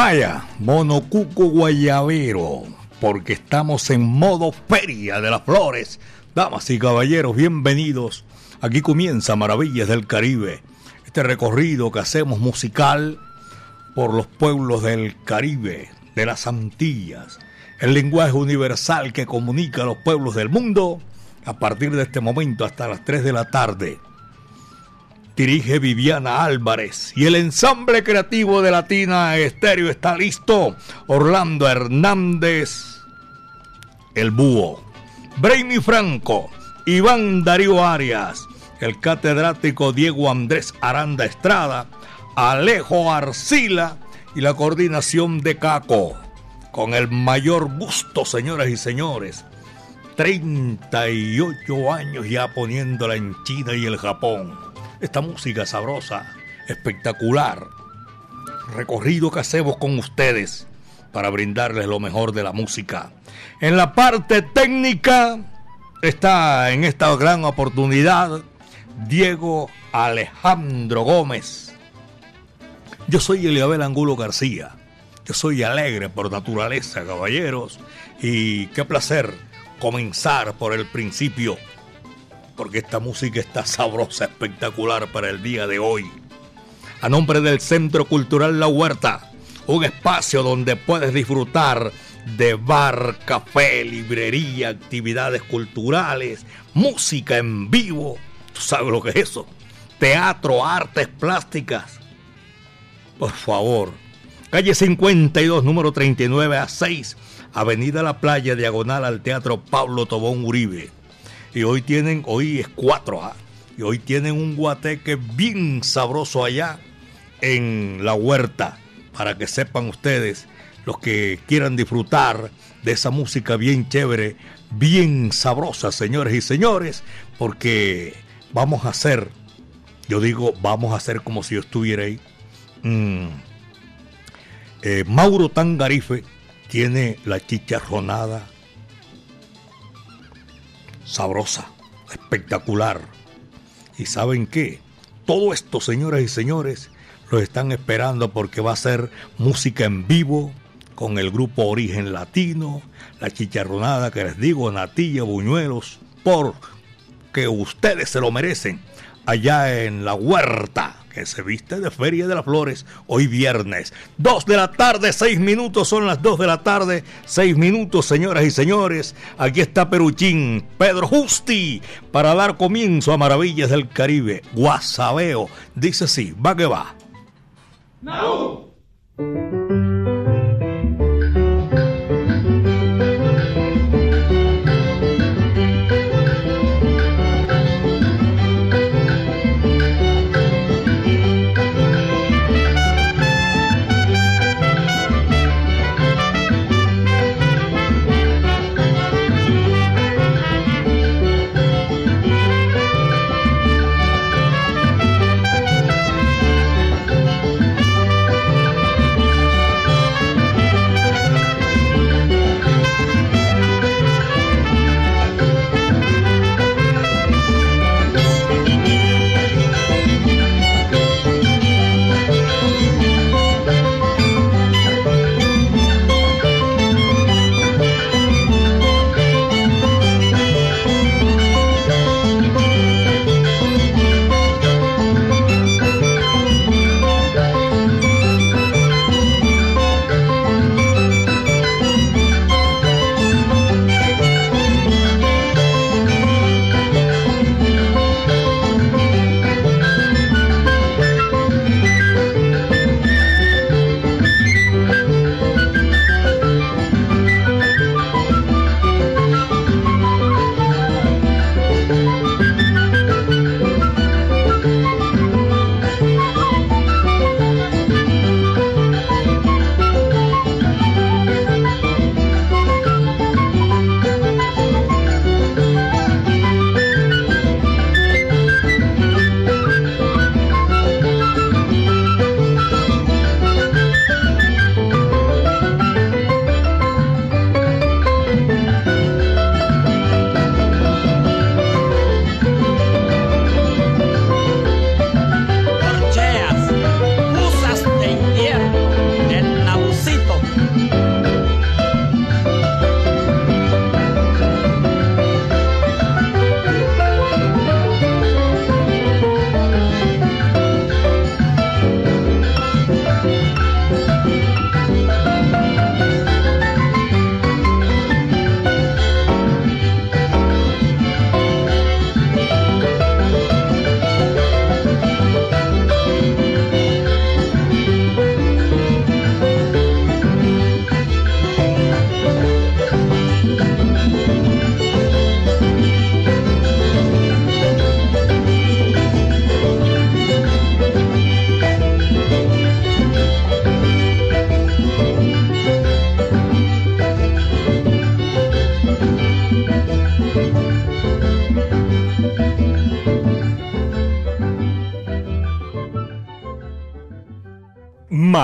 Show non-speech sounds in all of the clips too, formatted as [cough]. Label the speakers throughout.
Speaker 1: Vaya, monocuco guayabero, porque estamos en modo feria de las flores. Damas y caballeros, bienvenidos. Aquí comienza Maravillas del Caribe, este recorrido que hacemos musical por los pueblos del Caribe, de las Antillas, el lenguaje universal que comunica a los pueblos del mundo a partir de este momento hasta las 3 de la tarde dirige Viviana Álvarez y el ensamble creativo de Latina Estéreo está listo. Orlando Hernández, el búho, Brainy Franco, Iván Darío Arias, el catedrático Diego Andrés Aranda Estrada, Alejo Arcila y la coordinación de Caco. Con el mayor gusto, señoras y señores. 38 años ya poniéndola en China y el Japón esta música sabrosa, espectacular, recorrido que hacemos con ustedes para brindarles lo mejor de la música. En la parte técnica está en esta gran oportunidad Diego Alejandro Gómez. Yo soy Eliabel Angulo García. Yo soy alegre por naturaleza, caballeros. Y qué placer comenzar por el principio porque esta música está sabrosa, espectacular para el día de hoy. A nombre del Centro Cultural La Huerta, un espacio donde puedes disfrutar de bar, café, librería, actividades culturales, música en vivo. ¿Tú sabes lo que es eso? Teatro, artes plásticas. Por favor. Calle 52, número 39 a 6, Avenida La Playa, diagonal al Teatro Pablo Tobón Uribe y hoy tienen, hoy es 4A, ¿ah? y hoy tienen un guateque bien sabroso allá en la huerta, para que sepan ustedes, los que quieran disfrutar de esa música bien chévere, bien sabrosa, señores y señores, porque vamos a hacer, yo digo, vamos a hacer como si yo estuviera ahí. Mm, eh, Mauro Tangarife tiene la chicharronada sabrosa, espectacular. ¿Y saben qué? Todo esto, señoras y señores, lo están esperando porque va a ser música en vivo con el grupo Origen Latino, la chicharronada que les digo, Natilla, Buñuelos, porque ustedes se lo merecen allá en la huerta se viste de Feria de las Flores hoy viernes. Dos de la tarde, seis minutos, son las dos de la tarde, seis minutos, señoras y señores. Aquí está Peruchín, Pedro Justi, para dar comienzo a Maravillas del Caribe. Guasabeo, dice así, va que va.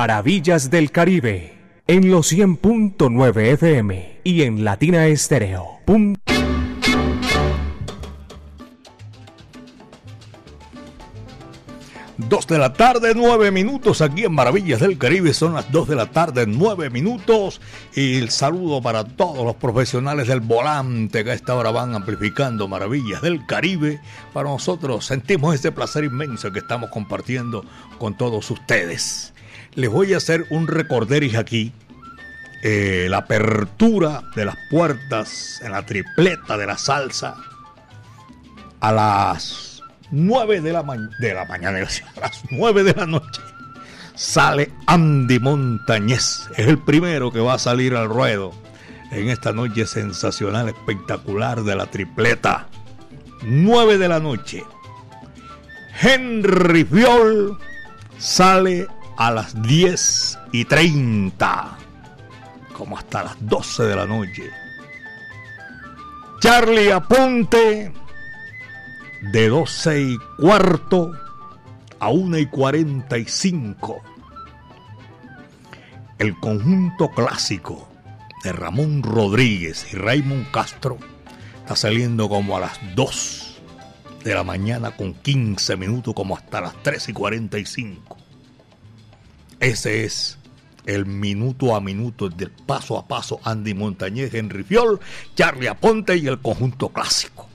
Speaker 2: Maravillas del Caribe, en los 100.9 FM y en Latina Estéreo.
Speaker 1: Dos de la tarde, nueve minutos aquí en Maravillas del Caribe. Son las dos de la tarde, nueve minutos. Y el saludo para todos los profesionales del volante que a esta hora van amplificando Maravillas del Caribe. Para nosotros sentimos este placer inmenso que estamos compartiendo con todos ustedes. Les voy a hacer un recorderis aquí. Eh, la apertura de las puertas en la tripleta de la salsa a las 9 de la, de la mañana, [laughs] a las 9 de la noche, sale Andy Montañez. Es el primero que va a salir al ruedo en esta noche sensacional, espectacular de la tripleta. 9 de la noche. Henry Fiol sale a las 10 y 30, como hasta las 12 de la noche. Charlie Aponte de 12 y cuarto a 1 y 45. El conjunto clásico de Ramón Rodríguez y Raymond Castro está saliendo como a las 2 de la mañana con 15 minutos, como hasta las 3 y 45. Ese es el minuto a minuto del paso a paso Andy Montañez, Henry Fiol, Charlie Aponte y el conjunto clásico.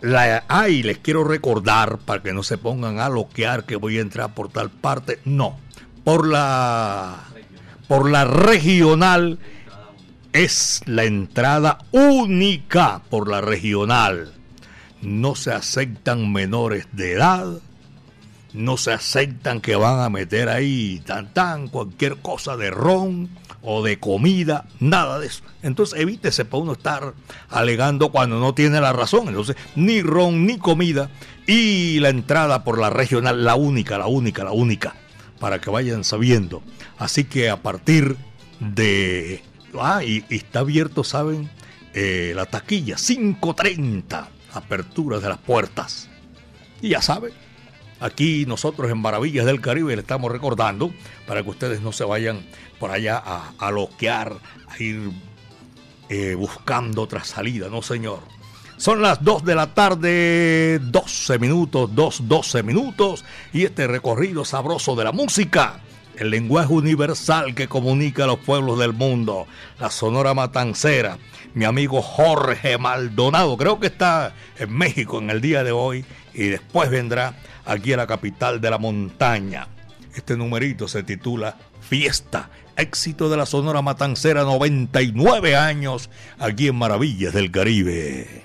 Speaker 1: La, les quiero recordar para que no se pongan a loquear que voy a entrar por tal parte. No, por la, por la regional es la entrada única por la regional. No se aceptan menores de edad, no se aceptan que van a meter ahí tan cualquier cosa de ron o de comida, nada de eso. Entonces evítese para uno estar alegando cuando no tiene la razón. Entonces, ni ron ni comida y la entrada por la regional, la única, la única, la única, para que vayan sabiendo. Así que a partir de... Ah, y, está abierto, ¿saben? Eh, la taquilla, 5.30, apertura de las puertas. Y ya saben, aquí nosotros en Maravillas del Caribe le estamos recordando para que ustedes no se vayan por allá a, loquear, a ir eh, buscando otra salida, no señor. Son las 2 de la tarde, 12 minutos, 2, 12 minutos, y este recorrido sabroso de la música, el lenguaje universal que comunica a los pueblos del mundo, la Sonora Matancera, mi amigo Jorge Maldonado, creo que está en México en el día de hoy, y después vendrá aquí a la capital de la montaña. Este numerito se titula Fiesta éxito de la Sonora Matancera, 99 años aquí en Maravillas del Caribe.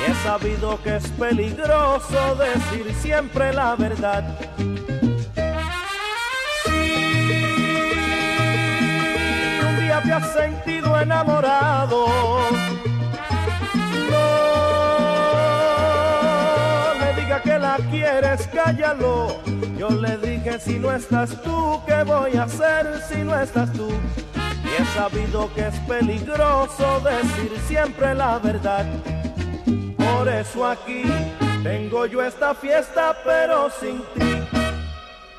Speaker 3: Y he sabido que es peligroso decir siempre la verdad. te has sentido enamorado. No le diga que la quieres, cállalo. Yo le dije si no estás tú, ¿qué voy a hacer si no estás tú? Y he sabido que es peligroso decir siempre la verdad. Por eso aquí tengo yo esta fiesta, pero sin ti.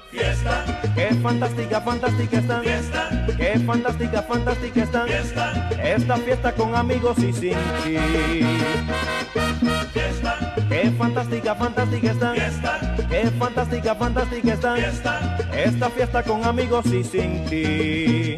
Speaker 4: Fiesta.
Speaker 3: Qué fantástica, fantástica están.
Speaker 4: Fiesta.
Speaker 3: Qué fantástica, fantástica están.
Speaker 4: Fiesta.
Speaker 3: Esta fiesta con amigos y sin ti.
Speaker 4: Fiesta.
Speaker 3: Qué fantástica, fantástica están.
Speaker 4: Fiesta.
Speaker 3: Qué fantástica, fantástica están.
Speaker 4: Fiesta.
Speaker 3: Esta fiesta con amigos y sin ti.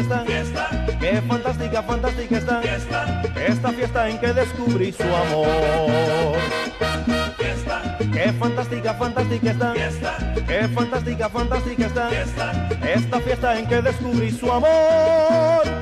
Speaker 3: Fantástica, fantástica está.
Speaker 5: fiesta,
Speaker 3: Qué fantástica, fantástica está.
Speaker 5: fiesta,
Speaker 3: Esta fiesta en que descubrí su amor.
Speaker 5: fiesta,
Speaker 3: Qué fantástica, fantástica está.
Speaker 5: fiesta,
Speaker 3: Qué fantástica, fantástica está.
Speaker 5: fiesta.
Speaker 3: Esta fiesta en que descubrí su amor.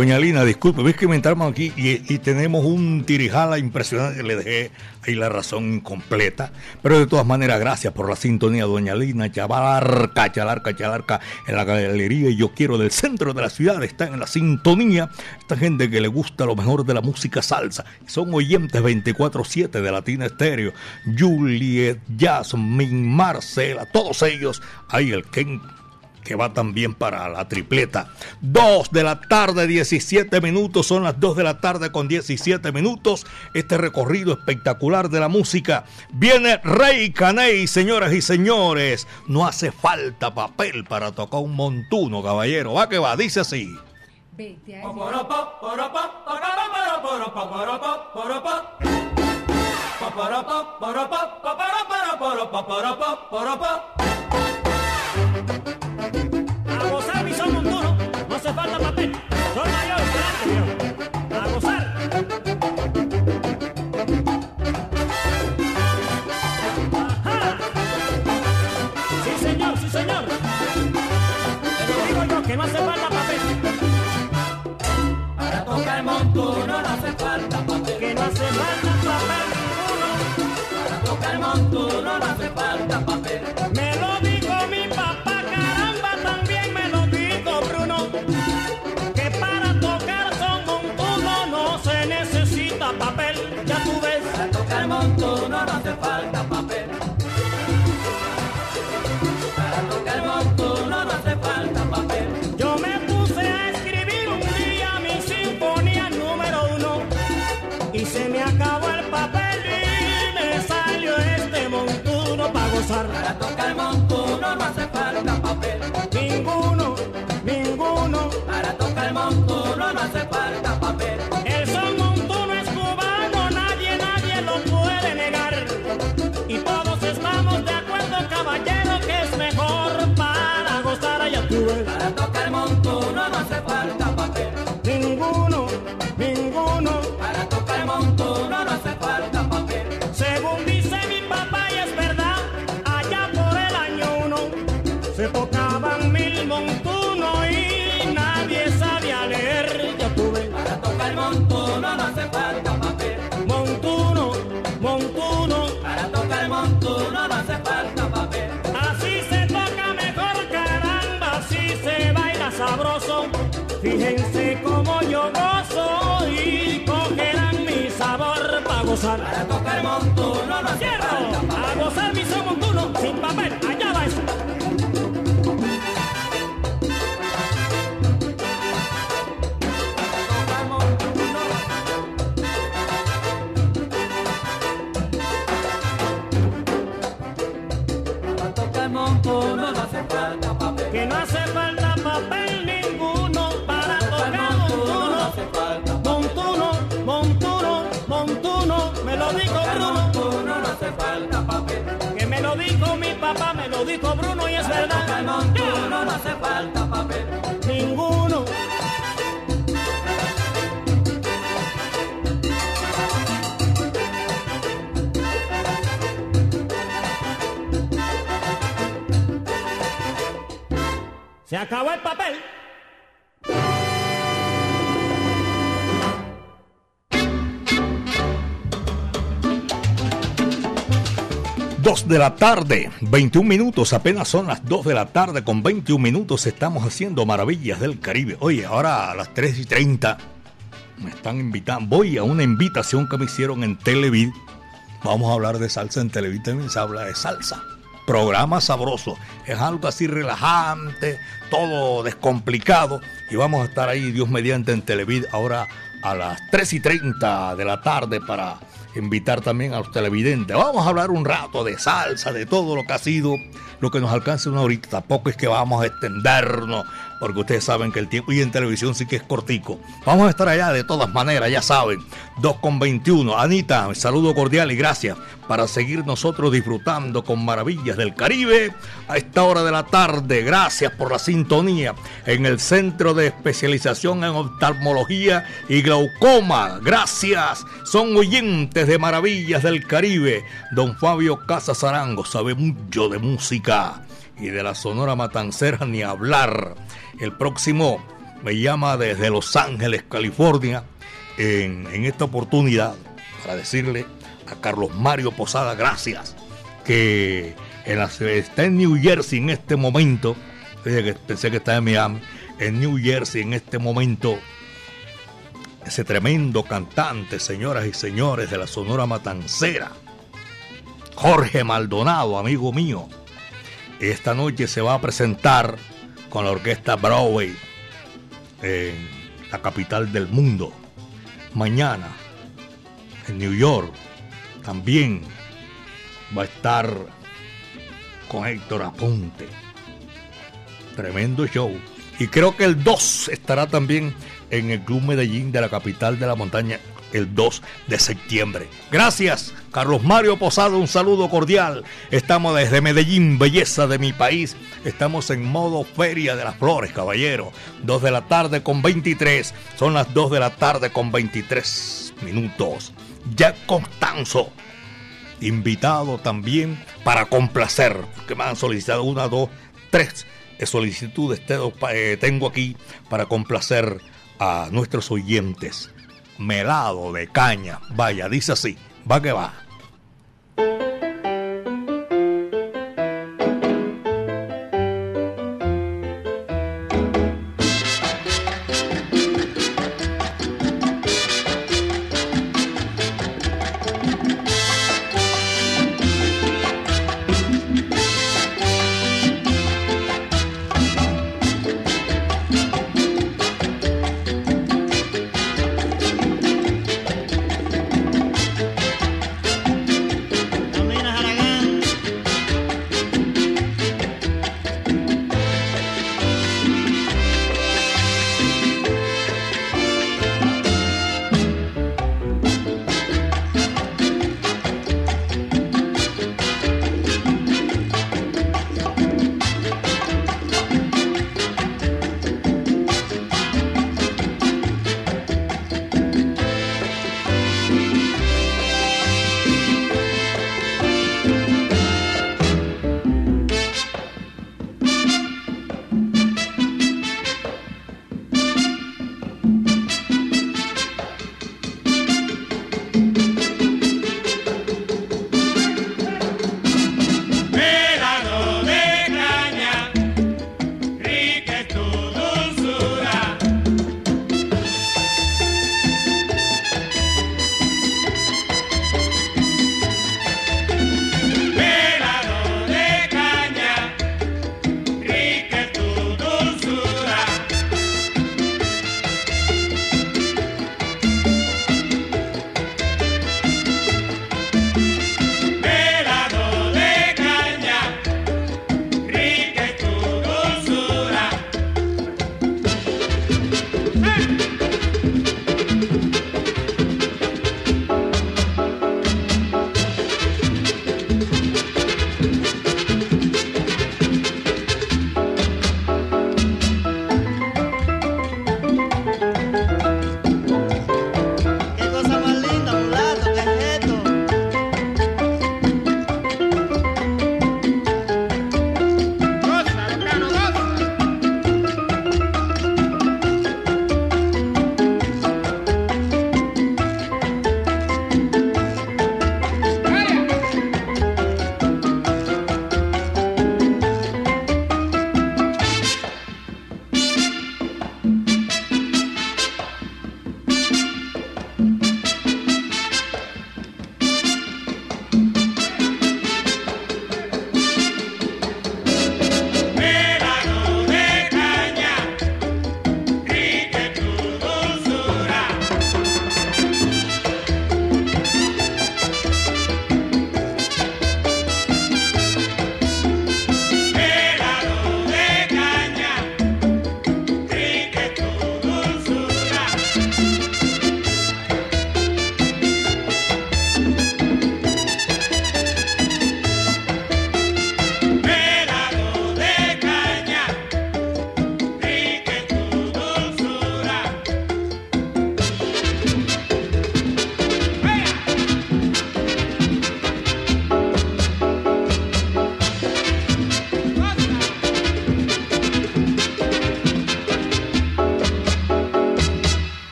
Speaker 1: Doña Lina, disculpe, ves que me entramos aquí y, tenemos un tirijala impresionante. Le dejé ahí la razón incompleta. Pero de todas maneras, gracias por la sintonía, Doña Lina. Chabalarca, chalarca, chalarca en la galería. Y yo quiero del centro de la ciudad. Están en la sintonía. Esta gente que le gusta lo mejor de la música salsa. Son oyentes 24-7 de Latina Estéreo. Juliet, Jasmine, Marcela, todos ellos. Ahí el Ken que va también para la tripleta. 2 de la tarde, 17 minutos, son las 2 de la tarde con 17 minutos. Este recorrido espectacular de la música. Viene Rey Caney, señoras y señores. No hace falta papel para tocar un montuno, caballero. Va que va, dice así.
Speaker 6: Vete. Sabroso. Fíjense cómo yo gozo y cogerán mi sabor para gozar.
Speaker 4: Para tocar montuno no hace
Speaker 6: Quiero
Speaker 4: falta papel.
Speaker 6: a gozar mi son papá, me lo dijo Bruno y es
Speaker 4: Tocar
Speaker 6: verdad.
Speaker 4: montuno no hace falta papel.
Speaker 6: Ninguno. Se acabó el papel.
Speaker 1: Dos de la tarde, 21 minutos, apenas son las 2 de la tarde con 21 minutos, estamos haciendo maravillas del Caribe. Oye, ahora a las 3 y 30 me están invitando, voy a una invitación que me hicieron en Televid. Vamos a hablar de salsa en Televid, también se habla de salsa. Programa sabroso, es algo así relajante, todo descomplicado. Y vamos a estar ahí, Dios mediante, en Televid ahora a las 3 y 30 de la tarde para invitar también a los televidentes. Vamos a hablar un rato de salsa, de todo lo que ha sido, lo que nos alcance una horita. Tampoco es que vamos a extendernos, porque ustedes saben que el tiempo y en televisión sí que es cortico. Vamos a estar allá de todas maneras, ya saben. 2 con 21. Anita, saludo cordial y gracias para seguir nosotros disfrutando con maravillas del Caribe a esta hora de la tarde. Gracias por la sintonía en el Centro de Especialización en Oftalmología y Glaucoma. Gracias. Son oyentes de maravillas del Caribe. Don Fabio Casas Arango sabe mucho de música y de la Sonora Matancera ni hablar. El próximo me llama desde Los Ángeles, California, en, esta oportunidad para decirle a Carlos Mario Posada gracias, que en está en New Jersey en este momento, pensé que estaba en Miami, en New Jersey en este momento, ese tremendo cantante, señoras y señores de la Sonora Matancera, Jorge Maldonado, amigo mío, esta noche se va a presentar con la orquesta Broadway en la capital del mundo. Mañana en New York también va a estar con Héctor Aponte. Tremendo show. Y creo que el 2 estará también en el Club Medellín de la capital de la montaña el 2 de septiembre. Gracias, Carlos Mario Posado, un saludo cordial. Estamos desde Medellín, belleza de mi país. Estamos en modo Feria de las Flores, caballero. 2 de la tarde con 23. Son las 2 de la tarde con 23 minutos. Jack Constanzo invitado también para complacer, que me han solicitado una, dos, tres solicitudes eh, tengo aquí para complacer a nuestros oyentes. Melado de caña, vaya, dice así, va que va.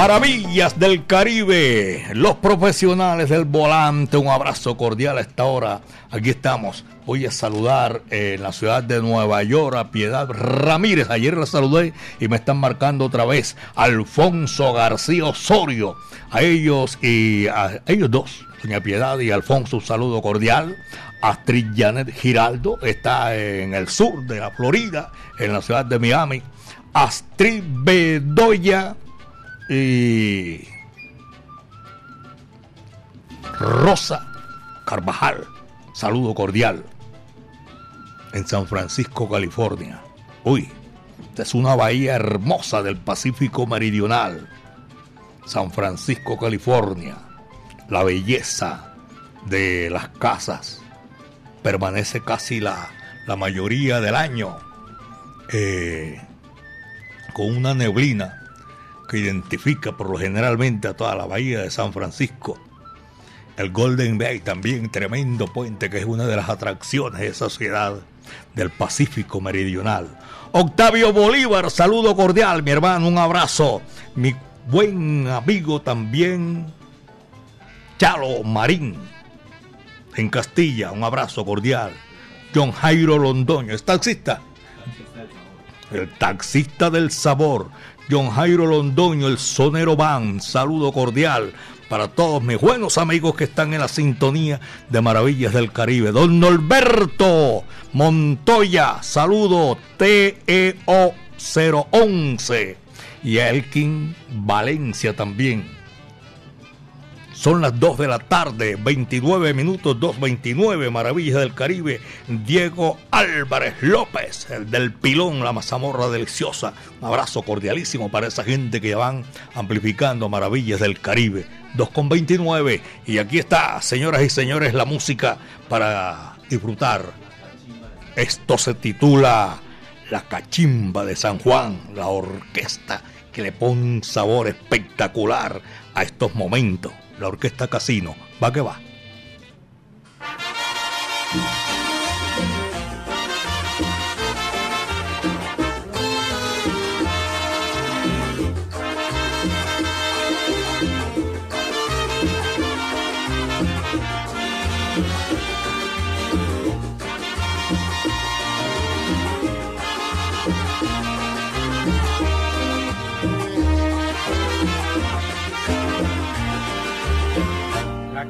Speaker 1: Maravillas del Caribe, los profesionales del volante, un abrazo cordial a esta hora. Aquí estamos. Voy a saludar en la ciudad de Nueva York a Piedad Ramírez. Ayer la saludé y me están marcando otra vez. Alfonso García Osorio. A ellos y a ellos dos, doña Piedad y Alfonso, un saludo cordial. Astrid Janet Giraldo está en el sur de la Florida, en la ciudad de Miami. Astrid Bedoya y Rosa Carvajal. Saludo cordial. En San Francisco, California. Uy, esta es una bahía hermosa del Pacífico Meridional. San Francisco, California. La belleza de las casas permanece casi la, la mayoría del año eh, con una neblina que identifica por lo generalmente a toda la bahía de San Francisco. El Golden Bay también, tremendo puente que es una de las atracciones de esa ciudad del Pacífico Meridional. Octavio Bolívar, saludo cordial, mi hermano, un abrazo. Mi buen amigo también, Chalo Marín, en Castilla, un abrazo cordial. John Jairo Londoño, ¿es taxista? El taxista del sabor. John Jairo Londoño, el sonero van. Saludo cordial para todos mis buenos amigos que están en la sintonía de Maravillas del Caribe. Don Norberto Montoya, saludo TEO 011. Y a Elkin Valencia también. Son las 2 de la tarde, 29 minutos, 2.29, Maravillas del Caribe. Diego Álvarez López, el del pilón, la mazamorra deliciosa. Un abrazo cordialísimo para esa gente que van amplificando Maravillas del Caribe. 2.29. Y aquí está, señoras y señores, la música para disfrutar. Esto se titula La Cachimba de San Juan, la orquesta que le pone un sabor espectacular a estos momentos la Orquesta Casino. Va que va.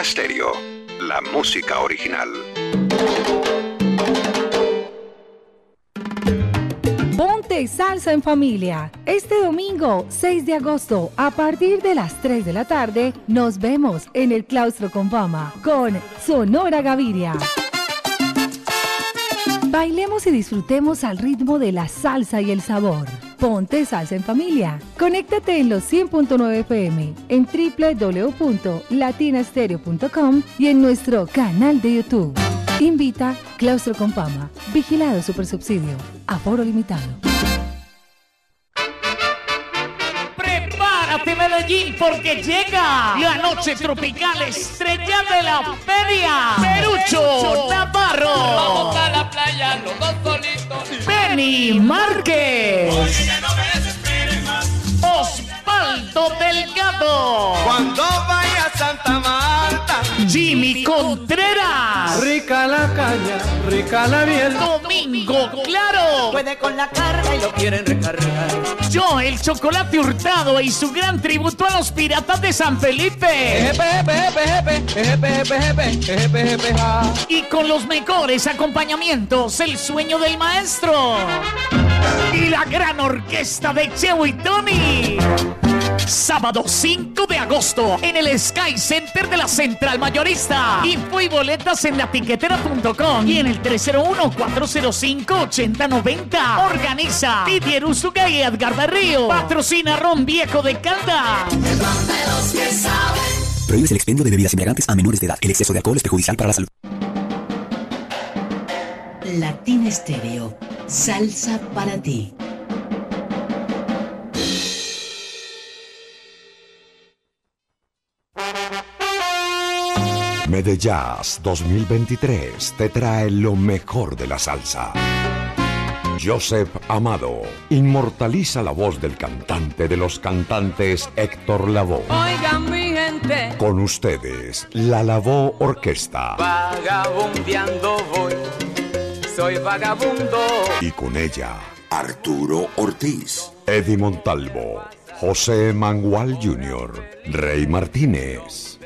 Speaker 7: Latina la música original.
Speaker 8: Ponte salsa en familia. Este domingo, 6 de agosto, a partir de las 3 de la tarde, nos vemos en el Claustro con Fama con Sonora Gaviria. Bailemos y disfrutemos al ritmo de la salsa y el sabor. Ponte salsa en familia. Conéctate en los 100.9 FM, en www.latinastereo.com y en nuestro canal de YouTube. Invita Claustro con Fama. Vigilado Supersubsidio. Aforo limitado.
Speaker 9: Prepárate Medellín porque llega la noche tropical estrella de la feria. Perucho Navarro.
Speaker 4: Vamos a la playa los dos solitos.
Speaker 9: Benny Márquez. Osvaldo Delgado.
Speaker 10: Cuando vaya a Santa Marta.
Speaker 9: Jimmy Contreras.
Speaker 10: Rica la caña, rica la miel.
Speaker 9: Domingo Claro.
Speaker 10: Puede con la carga y lo quieren recargar.
Speaker 9: Yo, el chocolate hurtado y su gran tributo a los piratas de San Felipe. Y con los mejores acompañamientos, el sueño del maestro. Y la gran orquesta de Cheo y Tony. Sábado 5 de agosto en el Sky Center de la Central Mayorista. Info y boletas en latiquetera.com y en el 301-405-8090. Organiza Didier Usuga y Edgar Berrío. Patrocina Ron Viejo de Caldas.
Speaker 11: Prohíbe el expendio de bebidas embriagantes a menores de edad. El exceso de alcohol es perjudicial para la salud.
Speaker 12: Latina Estéreo. Salsa para ti.
Speaker 13: Medellas 2023 te trae lo mejor de la salsa. Joseph Amado inmortaliza la voz del cantante de los cantantes Héctor Lavoe.
Speaker 14: Oigan mi gente.
Speaker 13: Con ustedes, la Lavoe Orquesta.
Speaker 14: Vagabundeando voy. Soy vagabundo.
Speaker 13: Y con ella, Arturo Ortiz, Eddie Montalvo, José Mangual Jr., Rey Martínez,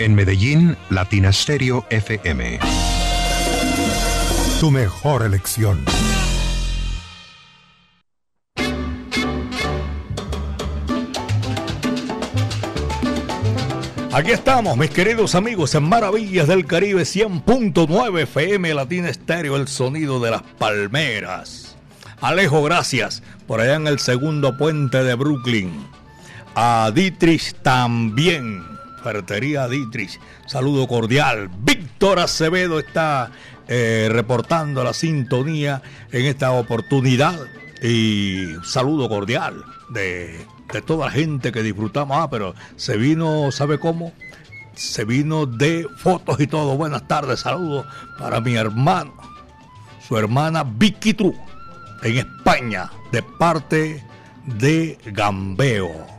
Speaker 15: En Medellín, Latina Stereo FM. Tu mejor elección.
Speaker 1: Aquí estamos, mis queridos amigos, en Maravillas del Caribe 100.9 FM Latina Estéreo, el sonido de las palmeras. Alejo, gracias por allá en el segundo puente de Brooklyn. A Dietrich también, Ferretería Dietrich, saludo cordial. Víctor Acevedo está eh, reportando la sintonía en esta oportunidad y saludo cordial de de toda la gente que disfrutamos. Ah, pero se vino, ¿sabe cómo? Se vino de fotos y todo. Buenas tardes, saludos para mi hermano, su hermana Vicky Tru, en España, de parte de Gambeo.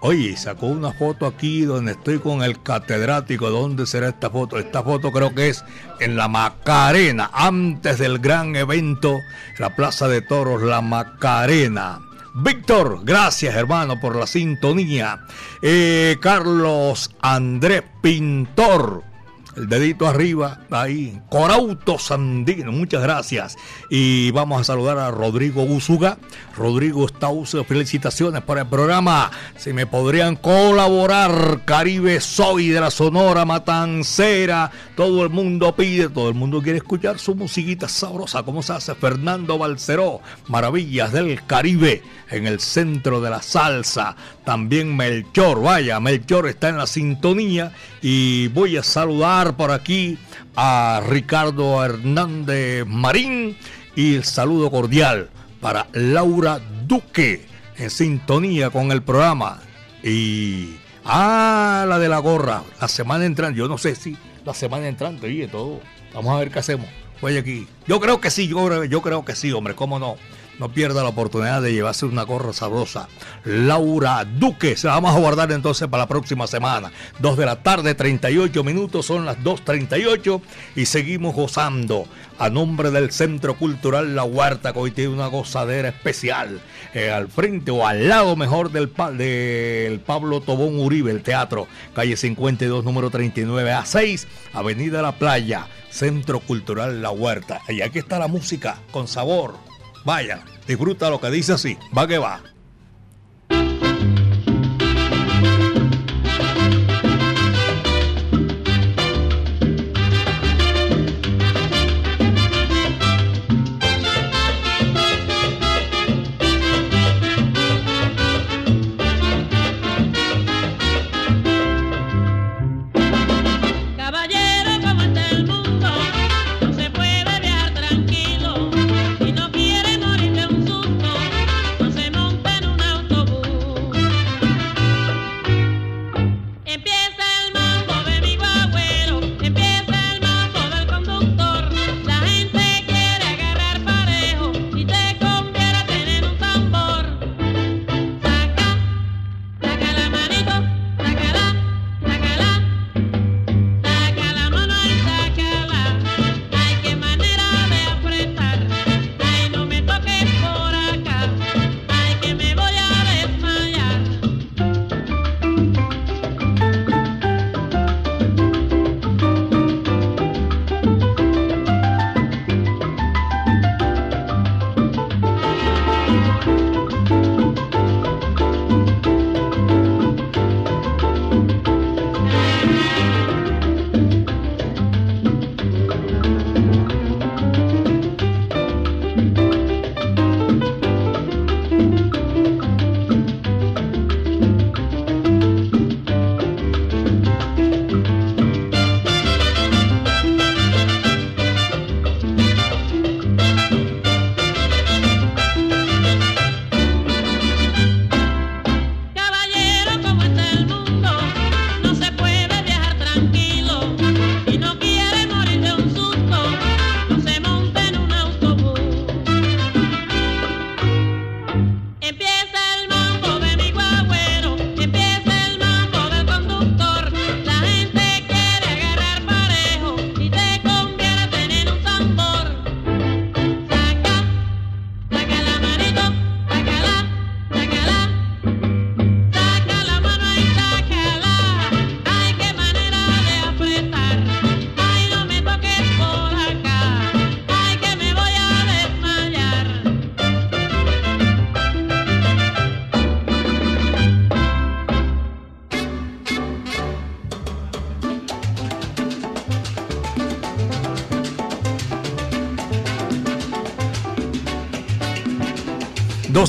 Speaker 1: Oye, sacó una foto aquí donde estoy con el catedrático. ¿Dónde será esta foto? Esta foto creo que es en la Macarena, antes del gran evento, la Plaza de Toros, la Macarena. Víctor, gracias hermano por la sintonía. Eh, Carlos Andrés Pintor, el dedito arriba, ahí, Corauto Sandino, muchas gracias. Y vamos a saludar a Rodrigo Usuga. Rodrigo Stauso, felicitaciones por el programa. Si me podrían colaborar, Caribe Soy de la Sonora Matancera. Todo el mundo pide, todo el mundo quiere escuchar su musiquita sabrosa. ¿Cómo se hace? Fernando Balceró, Maravillas del Caribe, en el centro de la salsa. También Melchor, vaya, Melchor está en la sintonía. Y voy a saludar por aquí a Ricardo Hernández Marín y el saludo cordial para Laura Duque en sintonía con el programa. Y. Ah, la de la gorra. La semana entrante. Yo no sé si la semana entrante y todo. Vamos a ver qué hacemos. Voy aquí. Yo creo que sí, yo, yo creo que sí, hombre. ¿Cómo no? No pierda la oportunidad de llevarse una gorra sabrosa. Laura Duque, se la vamos a guardar entonces para la próxima semana. 2 de la tarde, 38 minutos, son las 2.38 y seguimos gozando a nombre del Centro Cultural La Huerta, que hoy tiene una gozadera especial. Eh, al frente o al lado mejor del, del Pablo Tobón Uribe, el teatro, calle 52, número 39 a 6, Avenida La Playa, Centro Cultural La Huerta. Y aquí está la música con sabor Vaya, disfruta lo que dice así. Va que va.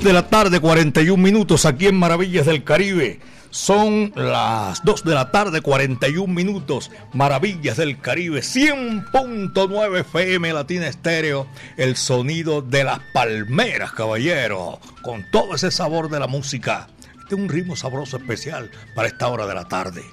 Speaker 1: De la tarde, 41 minutos aquí en Maravillas del Caribe. Son las 2 de la tarde, 41 minutos. Maravillas del Caribe, 100.9 FM Latina Estéreo. El sonido de las palmeras, caballero. Con todo ese sabor de la música. Este es un ritmo sabroso especial para esta hora de la tarde.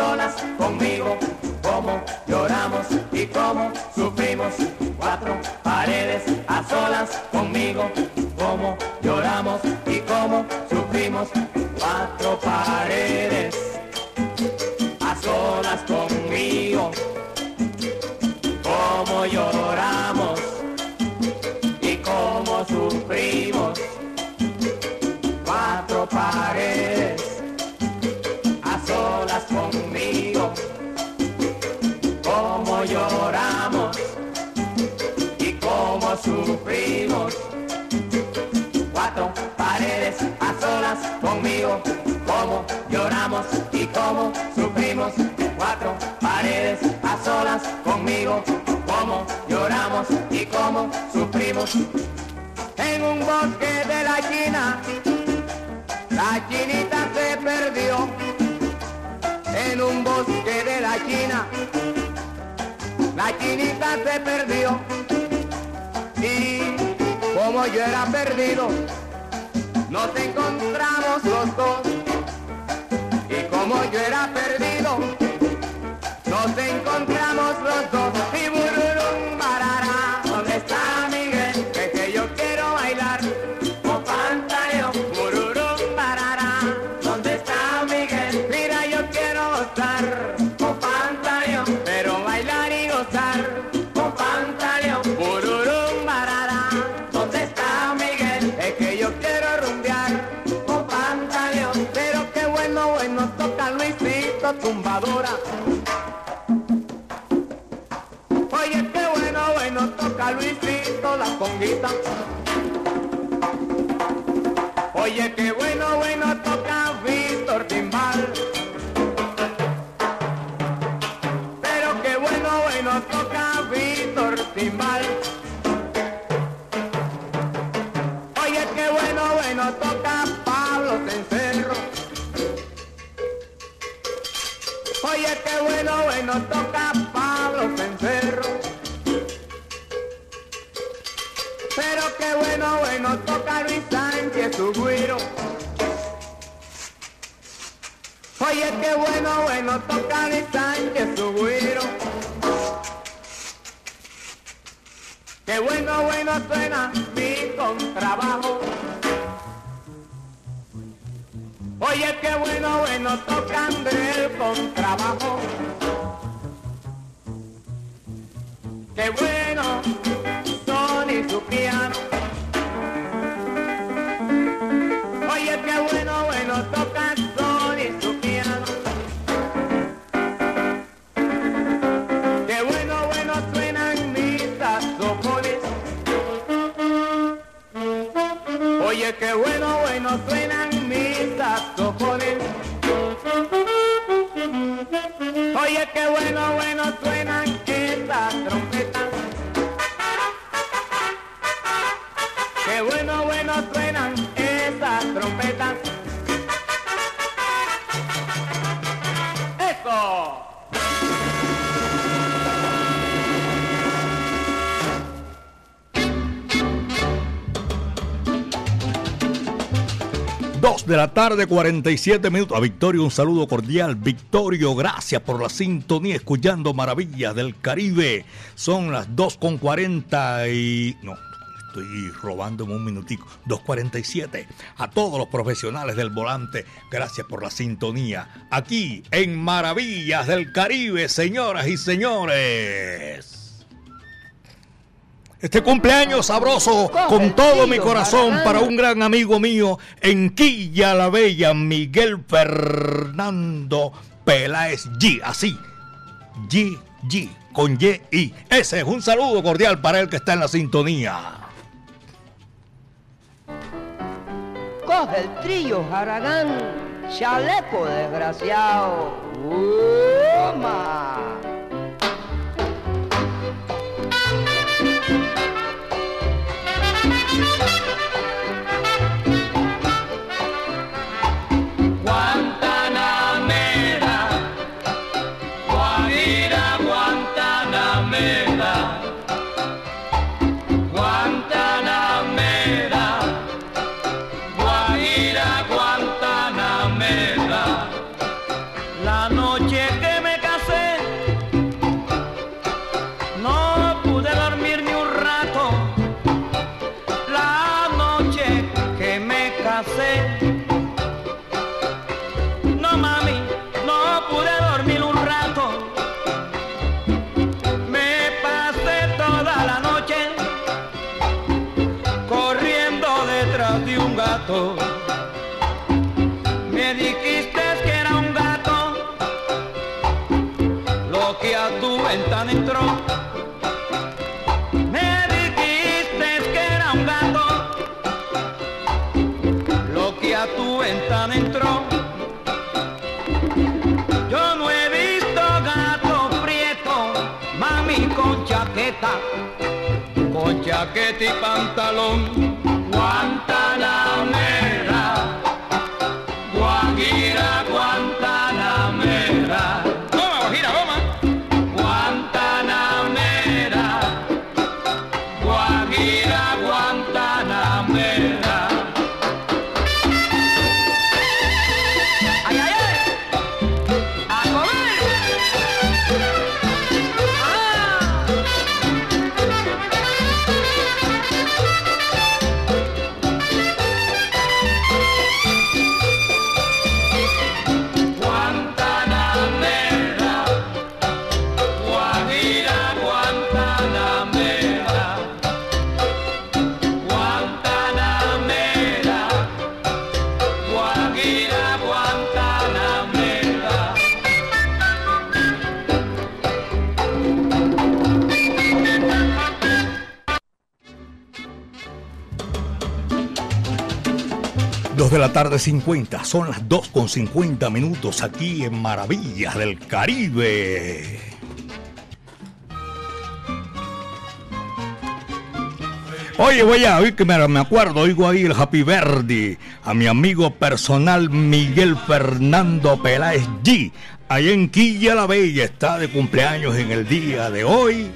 Speaker 10: solas conmigo, cómo lloramos y cómo sufrimos. Cuatro paredes a solas conmigo, cómo lloramos y cómo sufrimos. Cuatro paredes a solas conmigo, cómo lloramos y cómo sufrimos. Cuatro paredes. conmigo, cómo lloramos y cómo sufrimos cuatro paredes a solas conmigo, cómo lloramos y cómo sufrimos en un bosque de la China. La chinita se perdió. En un bosque de la China. La chinita se perdió. Y como yo era perdido, nos encontramos los dos. Y como yo era perdido, bueno, bueno, tocando el contrabajo. Qué bueno, son y su piano. Oye, qué bueno, bueno, tocan son y su piano. Qué bueno, bueno, suenan mis saxofones. Oye, qué bueno, bueno, suenan que bueno, bueno.
Speaker 1: De la tarde, 47 minutos. A Victorio, un saludo cordial. Victorio, gracias por la sintonía, escuchando Maravillas del Caribe. Son las 2 con 40 y. No, estoy robándome un minutico. 2.47. A todos los profesionales del volante, gracias por la sintonía. Aquí en Maravillas del Caribe, señoras y señores. Este cumpleaños sabroso con todo mi corazón para un gran amigo mío en Quilla la Bella, Miguel Fernando Peláez G. Así, G, G, con Y, I. Ese es un saludo cordial para el que está en la sintonía.
Speaker 16: Coge el trillo, Haragán, chaleco desgraciado. ¡Toma!
Speaker 6: Me dijiste que era un gato lo que a tu ventana entró. Yo no he visto gato prieto, mami con chaqueta, con chaqueta y pantalón.
Speaker 1: Tarde 50, son las 2 con 50 minutos aquí en Maravillas del Caribe. Oye, voy a oír que me, me acuerdo, oigo ahí el Happy Verdi a mi amigo personal Miguel Fernando Peláez G. Allá en Quilla la Bella está de cumpleaños en el día de hoy.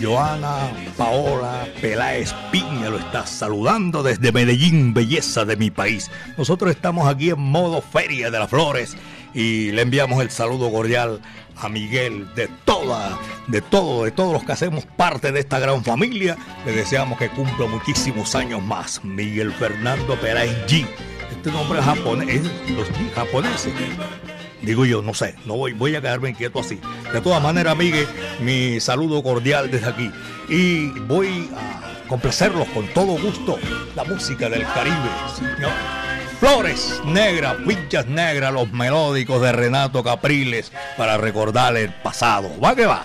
Speaker 1: Joana Paola Peláez Piña lo está saludando desde Medellín, belleza de mi país. Nosotros estamos aquí en modo Feria de las Flores y le enviamos el saludo cordial a Miguel de toda, de todo, de todos los que hacemos parte de esta gran familia. Le deseamos que cumpla muchísimos años más. Miguel Fernando Peláez G. Este nombre es japonés, los japoneses. Digo yo, no sé, no voy, voy a quedarme inquieto así. De todas maneras, Miguel, mi saludo cordial desde aquí. Y voy a complacerlos con todo gusto la música del Caribe. Flores negras, pinchas negras, los melódicos de Renato Capriles para recordar el pasado. Va que va.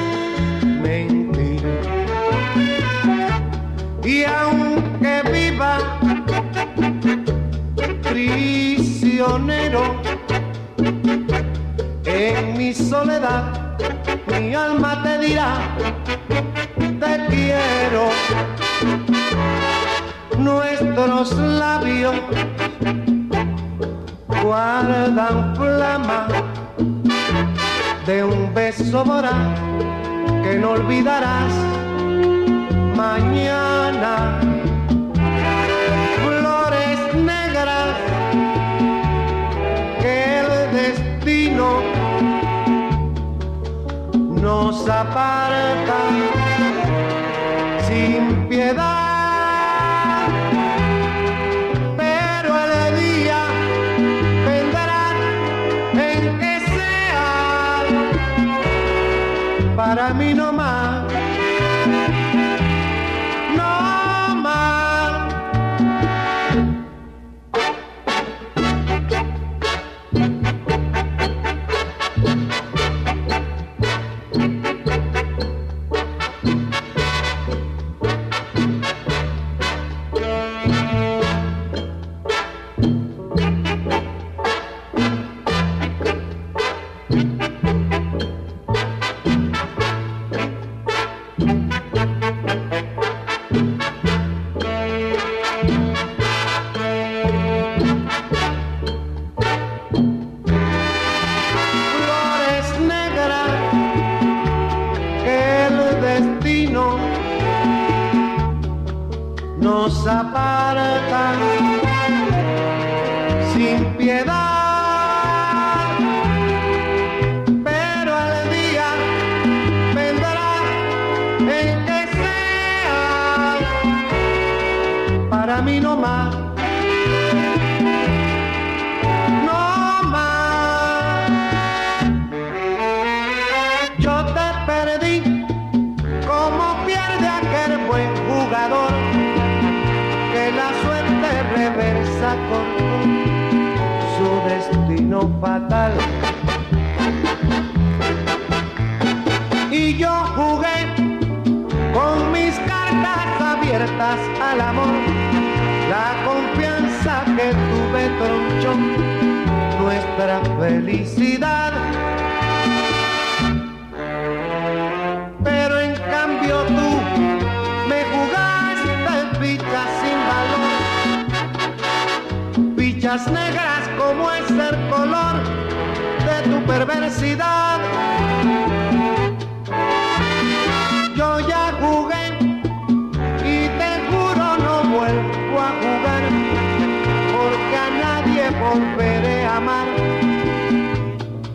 Speaker 17: Y aunque viva prisionero en mi soledad, mi alma te dirá, te quiero. Nuestros labios guardan flama de un beso voraz que no olvidarás mañana. Flores negras que el destino nos aparta sin piedad. Pero el día vendrá en que para mí no.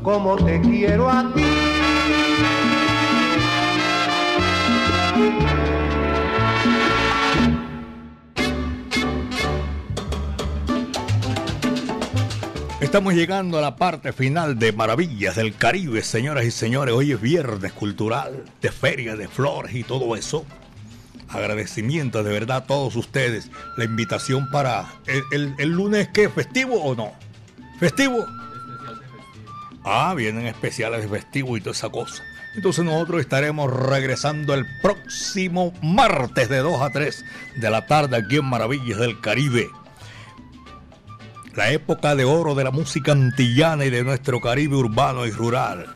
Speaker 17: Como te quiero a ti.
Speaker 1: Estamos llegando a la parte final de Maravillas del Caribe, señoras y señores. Hoy es viernes cultural, de feria, de flores y todo eso. Agradecimiento de verdad a todos ustedes. La invitación para el, lunes, ¿qué? ¿Festivo o no? ¿Festivo? Ah, vienen especiales de festivo y toda esa cosa. Entonces nosotros estaremos regresando el próximo martes de 2 a 3 de la tarde aquí en Maravillas del Caribe la época de oro de la música antillana y de nuestro Caribe urbano y rural.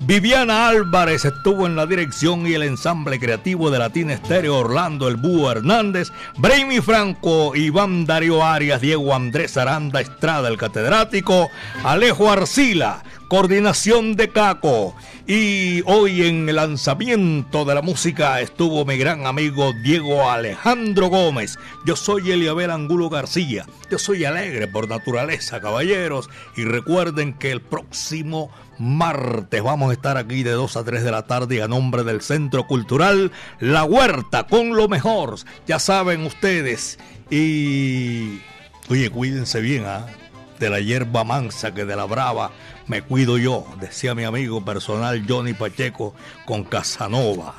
Speaker 1: Viviana Álvarez estuvo en la dirección y el ensamble creativo de Latina Estéreo Orlando El Búho Hernández, Brainy Franco, Iván Darío Arias, Diego Andrés Aranda Estrada, el catedrático, Alejo Arcila, coordinación de Caco. Y hoy en el lanzamiento de la música estuvo mi gran amigo Diego Alejandro Gómez. Yo soy Eliabel Angulo García. Yo soy alegre por naturaleza, caballeros. Y recuerden que el próximo martes vamos a estar aquí de 2 a 3 de la tarde a nombre del Centro Cultural La Huerta con lo mejor. Ya saben ustedes. Y... Oye, cuídense bien, ¿ah? de la hierba mansa que de la brava me cuido yo, decía mi amigo personal Johnny Pacheco con Casanova.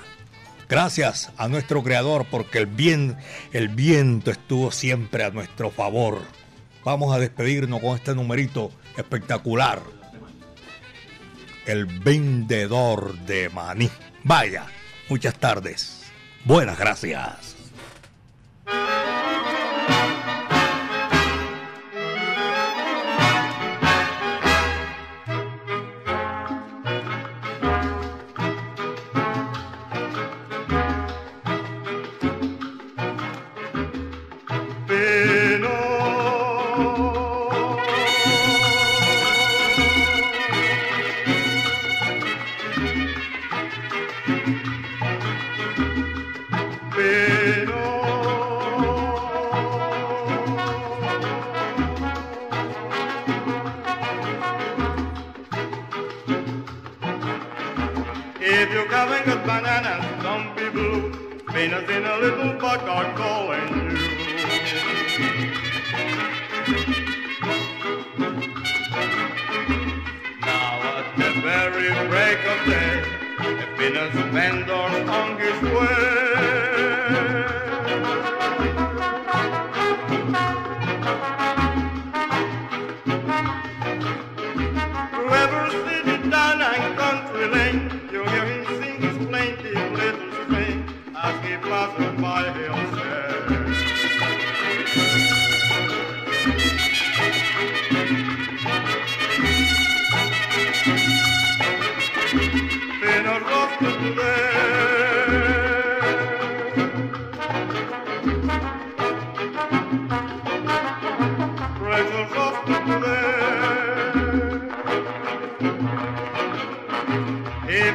Speaker 1: Gracias a nuestro creador porque el bien, el viento estuvo siempre a nuestro favor. Vamos a despedirnos con este numerito espectacular. El vendedor de maní. Vaya, muchas tardes. Buenas gracias.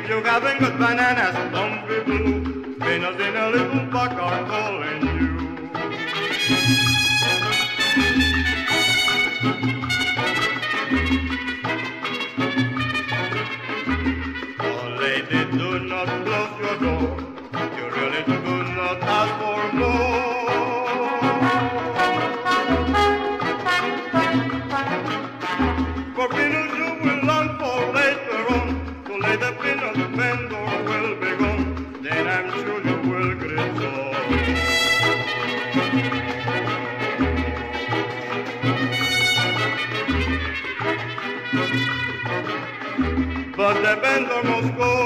Speaker 18: Haven't got bananas, don't be blue. Venus in a little buck are calling you. Oh, lady, do not close your door. You really do not ask Fernando Moscó.